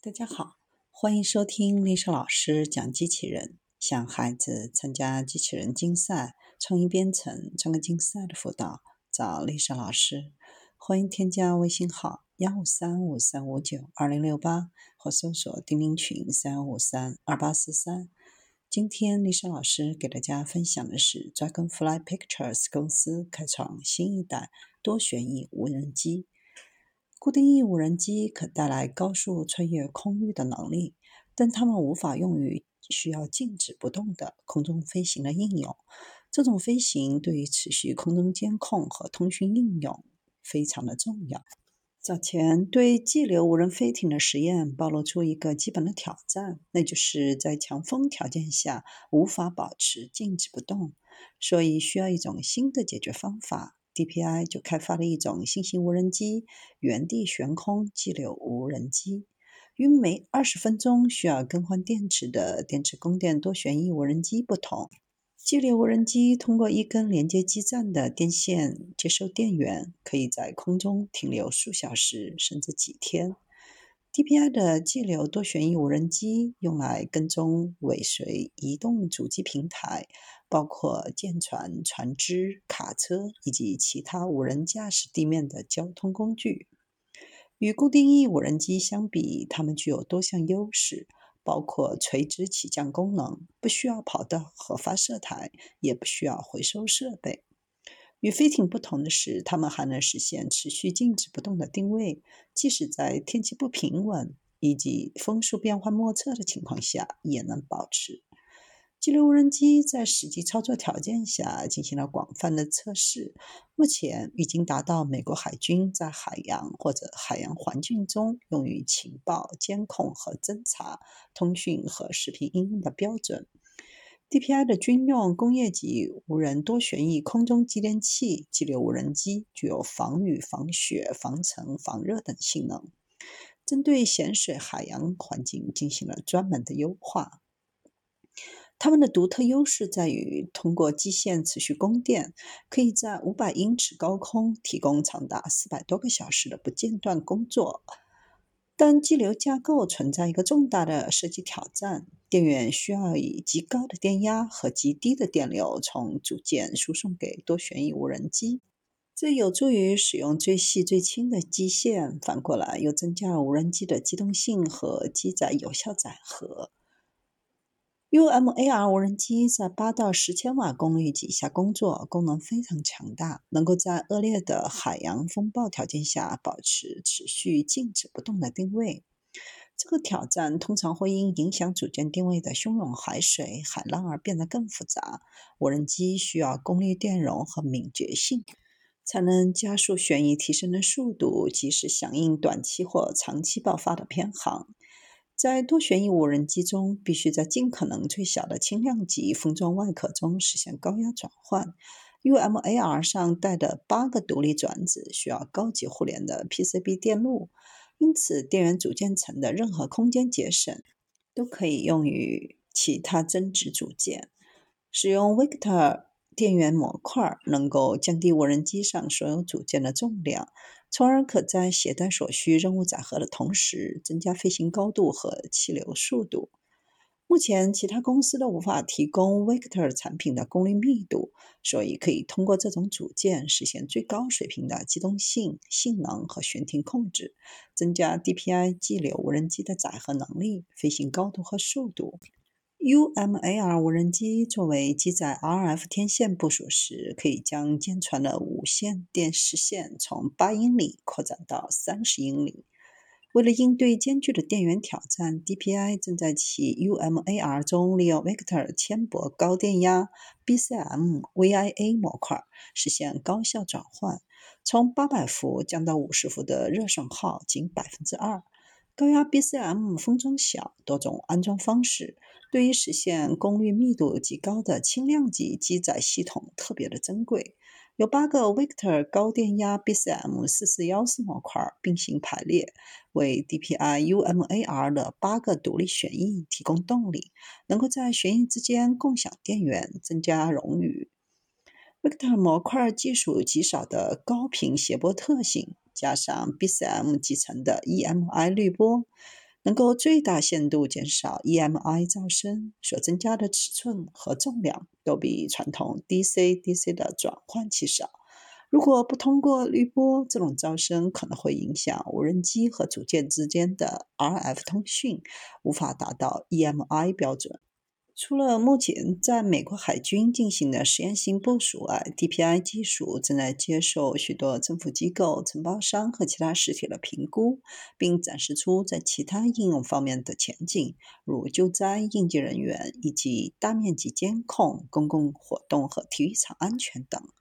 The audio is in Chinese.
大家好，欢迎收听丽莎老师讲机器人，向孩子参加机器人竞赛、创意编程、创客竞赛的辅导，找丽莎老师。欢迎添加微信号幺五三五三五九二零六八，或搜索钉钉群三五三二八四三。今天丽莎老师给大家分享的是 Dragonfly Pictures 公司开创新一代多旋翼无人机。固定翼无人机可带来高速穿越空域的能力，但它们无法用于需要静止不动的空中飞行的应用。这种飞行对于持续空中监控和通讯应用非常的重要。早前对激流无人飞艇的实验暴露出一个基本的挑战，那就是在强风条件下无法保持静止不动，所以需要一种新的解决方法。DPI 就开发了一种新型无人机——原地悬空激流无人机。与每二十分钟需要更换电池的电池供电多旋翼无人机不同，激流无人机通过一根连接基站的电线接收电源，可以在空中停留数小时甚至几天。DPI 的激流多旋翼无人机用来跟踪尾随移动主机平台。包括舰船、船只、卡车以及其他无人驾驶地面的交通工具。与固定翼无人机相比，它们具有多项优势，包括垂直起降功能，不需要跑道和发射台，也不需要回收设备。与飞艇不同的是，它们还能实现持续静止不动的定位，即使在天气不平稳以及风速变幻莫测的情况下，也能保持。激流无人机在实际操作条件下进行了广泛的测试，目前已经达到美国海军在海洋或者海洋环境中用于情报监控和侦察、通讯和视频应用的标准。DPI 的军用工业级无人多旋翼空中继电器激流无人机具有防雨、防雪、防尘、防热等性能，针对咸水海洋环境进行了专门的优化。它们的独特优势在于，通过基线持续供电，可以在五百英尺高空提供长达四百多个小时的不间断工作。但激流架构存在一个重大的设计挑战：电源需要以极高的电压和极低的电流从组件输送给多旋翼无人机。这有助于使用最细最轻的机线，反过来又增加了无人机的机动性和机载有效载荷。UMAR 无人机在八到十千瓦功率级下工作，功能非常强大，能够在恶劣的海洋风暴条件下保持持续静止不动的定位。这个挑战通常会因影响组件定位的汹涌海水、海浪而变得更复杂。无人机需要功率电容和敏捷性，才能加速旋翼提升的速度，及时响应短期或长期爆发的偏航。在多旋翼无人机中，必须在尽可能最小的轻量级封装外壳中实现高压转换。UMAR 上带的八个独立转子需要高级互联的 PCB 电路，因此电源组件层的任何空间节省都可以用于其他增值组件。使用 Victor 电源模块能够降低无人机上所有组件的重量。从而可在携带所需任务载荷的同时，增加飞行高度和气流速度。目前，其他公司都无法提供 Victor 产品的功率密度，所以可以通过这种组件实现最高水平的机动性、性能和悬停控制，增加 DPI 激流无人机的载荷能力、飞行高度和速度。UMAR 无人机作为机载 RF 天线部署时，可以将舰船的无线电视线从八英里扩展到三十英里。为了应对艰巨的电源挑战，DPI 正在其 UMAR 中利用 Victor 纤薄高电压 BCM VIA 模块实现高效转换，从八百伏降到五十伏的热损耗仅百分之二。高压 BCM 封装小，多种安装方式。对于实现功率密度极高的轻量级机载系统特别的珍贵。有八个 Victor 高电压 BCM 四四幺四模块并行排列，为 DPI UMAR 的八个独立旋翼提供动力，能够在旋翼之间共享电源，增加冗余。Victor 模块技术极少的高频谐波特性，加上 BCM 集成的 EMI 滤波。能够最大限度减少 EMI 噪声。所增加的尺寸和重量都比传统 DC-DC 的转换器少。如果不通过滤波，这种噪声可能会影响无人机和组件之间的 RF 通讯，无法达到 EMI 标准。除了目前在美国海军进行的实验性部署外，DPI 技术正在接受许多政府机构、承包商和其他实体的评估，并展示出在其他应用方面的前景，如救灾、应急人员以及大面积监控、公共活动和体育场安全等。